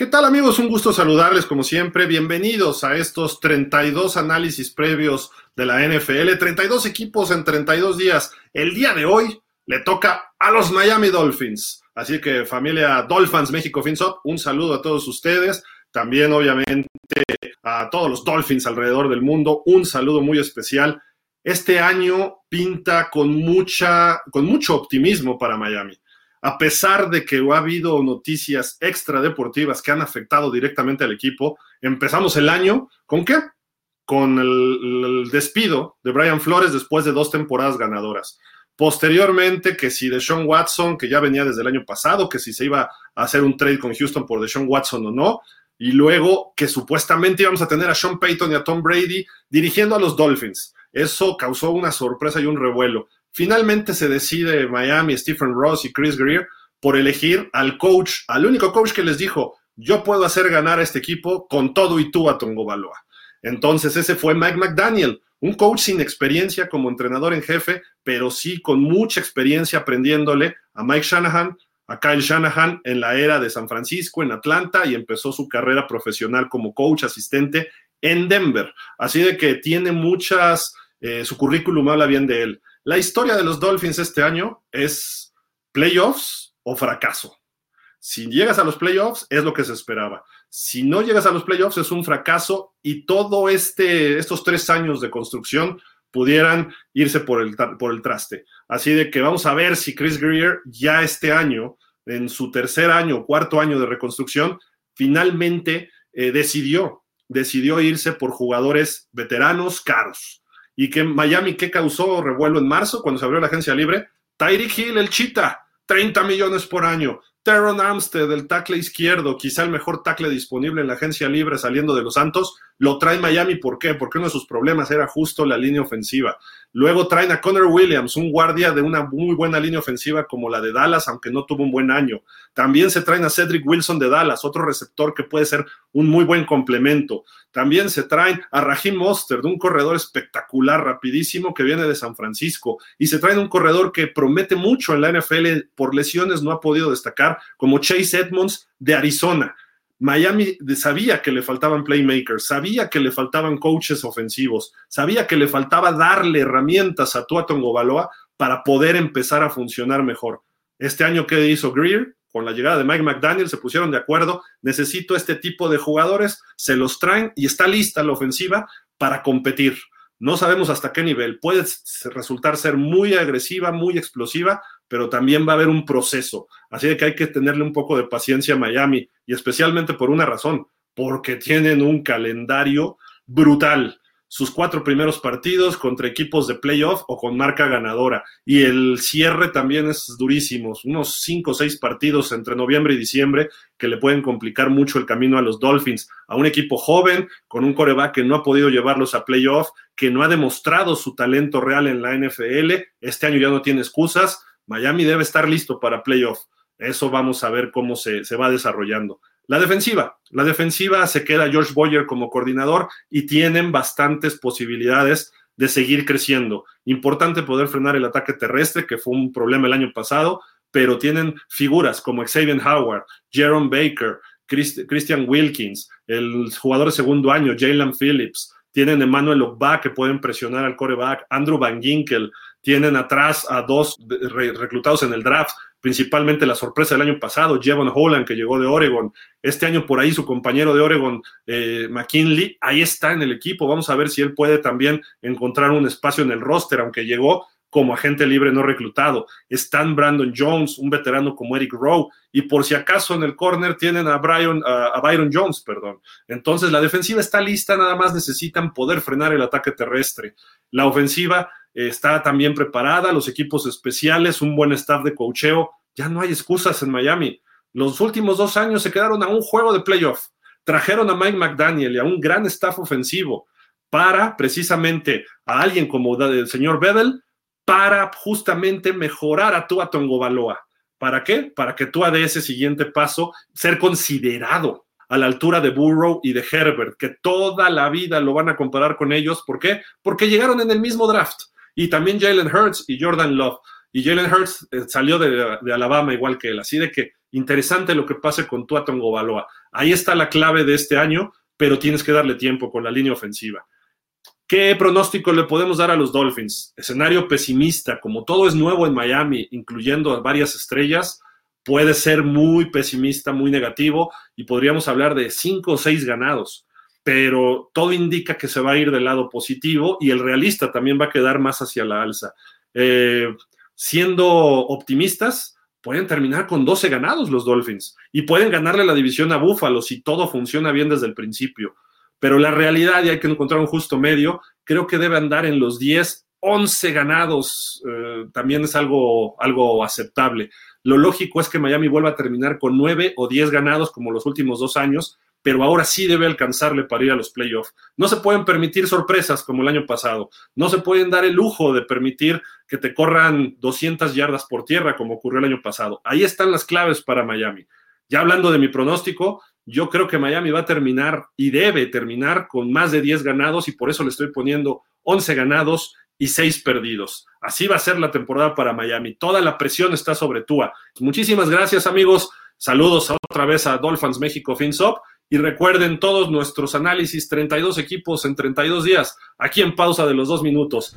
¿Qué tal amigos? Un gusto saludarles como siempre. Bienvenidos a estos 32 análisis previos de la NFL. 32 equipos en 32 días. El día de hoy le toca a los Miami Dolphins. Así que familia Dolphins México FinSop, un saludo a todos ustedes. También obviamente a todos los Dolphins alrededor del mundo. Un saludo muy especial. Este año pinta con mucha, con mucho optimismo para Miami a pesar de que ha habido noticias extradeportivas que han afectado directamente al equipo, empezamos el año con qué? Con el, despido de Brian Flores después de dos temporadas ganadoras. Posteriormente, que si Deshaun Watson, que ya venía desde el año pasado, que si se iba a hacer un trade con Houston por Deshaun Watson o no, y luego que supuestamente íbamos a tener a Sean Payton y a Tom Brady dirigiendo a los Dolphins. Eso causó una sorpresa y un revuelo. Finalmente se decide Miami, Stephen Ross y Chris Greer por elegir al coach, al único coach que les dijo, yo puedo hacer ganar a este equipo con todo y tú a Tongo Baloa. Entonces ese fue Mike McDaniel, un coach sin experiencia como entrenador en jefe, pero sí con mucha experiencia aprendiéndole a Mike Shanahan, a Kyle Shanahan en la era de San Francisco, en Atlanta, y empezó su carrera profesional como coach asistente en Denver. Así de que tiene muchas, eh, su currículum habla bien de él. La historia de los Dolphins este año es playoffs o fracaso. Si llegas a los playoffs es lo que se esperaba. Si no llegas a los playoffs es un fracaso y todo este, estos tres años de construcción pudieran irse por el, por el traste. Así de que vamos a ver si Chris Greer ya este año, en su tercer año, cuarto año de reconstrucción, finalmente eh, decidió, decidió irse por jugadores veteranos caros y que Miami, ¿qué causó revuelo en marzo cuando se abrió la agencia libre? Tyreek Hill, el Chita, 30 millones por año. Teron Armstead, el tackle izquierdo, quizá el mejor tackle disponible en la agencia libre saliendo de los Santos, lo trae Miami. ¿Por qué? Porque uno de sus problemas era justo la línea ofensiva. Luego traen a Connor Williams, un guardia de una muy buena línea ofensiva como la de Dallas, aunque no tuvo un buen año. También se traen a Cedric Wilson de Dallas, otro receptor que puede ser un muy buen complemento. También se traen a Raheem Monster, de un corredor espectacular, rapidísimo, que viene de San Francisco. Y se traen un corredor que promete mucho en la NFL, por lesiones no ha podido destacar, como Chase Edmonds de Arizona. Miami sabía que le faltaban playmakers, sabía que le faltaban coaches ofensivos, sabía que le faltaba darle herramientas a Tua Baloa para poder empezar a funcionar mejor. Este año, ¿qué hizo Greer? Con la llegada de Mike McDaniel se pusieron de acuerdo, necesito este tipo de jugadores, se los traen y está lista la ofensiva para competir. No sabemos hasta qué nivel. Puede resultar ser muy agresiva, muy explosiva, pero también va a haber un proceso. Así que hay que tenerle un poco de paciencia a Miami, y especialmente por una razón, porque tienen un calendario brutal sus cuatro primeros partidos contra equipos de playoff o con marca ganadora. Y el cierre también es durísimo, unos cinco o seis partidos entre noviembre y diciembre que le pueden complicar mucho el camino a los Dolphins, a un equipo joven, con un coreback que no ha podido llevarlos a playoff, que no ha demostrado su talento real en la NFL. Este año ya no tiene excusas. Miami debe estar listo para playoff. Eso vamos a ver cómo se, se va desarrollando. La defensiva. La defensiva se queda George Boyer como coordinador y tienen bastantes posibilidades de seguir creciendo. Importante poder frenar el ataque terrestre, que fue un problema el año pasado, pero tienen figuras como Xavier Howard, Jerome Baker, Christian Wilkins, el jugador de segundo año, Jalen Phillips, tienen Emmanuel Ogba que pueden presionar al coreback, Andrew Van Ginkel, tienen atrás a dos reclutados en el draft, principalmente la sorpresa del año pasado, Jevon Holland, que llegó de Oregon. Este año por ahí su compañero de Oregon, eh, McKinley, ahí está en el equipo. Vamos a ver si él puede también encontrar un espacio en el roster, aunque llegó como agente libre no reclutado. Están Brandon Jones, un veterano como Eric Rowe, y por si acaso en el corner tienen a, Brian, a Byron Jones, perdón. Entonces la defensiva está lista, nada más necesitan poder frenar el ataque terrestre. La ofensiva está también preparada, los equipos especiales, un buen staff de cocheo. Ya no hay excusas en Miami. Los últimos dos años se quedaron a un juego de playoff. Trajeron a Mike McDaniel y a un gran staff ofensivo para precisamente a alguien como el señor Bedell, para justamente mejorar a Tua Baloa. ¿Para qué? Para que Tua dé ese siguiente paso, ser considerado a la altura de Burrow y de Herbert, que toda la vida lo van a comparar con ellos. ¿Por qué? Porque llegaron en el mismo draft y también Jalen Hurts y Jordan Love. Y Jalen Hurts eh, salió de, Alabama igual que él, así de que Interesante lo que pase con Tua Baloa. Ahí está la clave de este año, pero tienes que darle tiempo con la línea ofensiva. ¿Qué pronóstico le podemos dar a los Dolphins? Escenario pesimista, como todo es nuevo en Miami, incluyendo varias estrellas, puede ser muy pesimista, muy negativo, y podríamos hablar de cinco o seis ganados, pero todo indica que se va a ir del lado positivo y el realista también va a quedar más hacia la alza. Eh, siendo optimistas, pueden terminar con 12 ganados los Dolphins y pueden ganarle la división a Buffalo si todo funciona bien desde el principio. Pero la realidad, y hay que encontrar un justo medio, creo que debe andar en los 10, 11 ganados, eh, también es algo, algo aceptable. Lo lógico es que Miami vuelva a terminar con 9 o 10 ganados como los últimos dos años, pero ahora sí debe alcanzarle para ir a los playoffs. No se pueden permitir sorpresas como el año pasado. No se pueden dar el lujo de permitir que te corran 200 yardas por tierra como ocurrió el año pasado. Ahí están las claves para Miami. Ya hablando de mi pronóstico, yo creo que Miami va a terminar y debe terminar con más de 10 ganados y por eso le estoy poniendo 11 ganados y 6 perdidos. Así va a ser la temporada para Miami. Toda la presión está sobre Tua. Muchísimas gracias amigos. Saludos otra vez a Dolphins México FinSop y recuerden todos nuestros análisis, 32 equipos en 32 días, aquí en pausa de los dos minutos.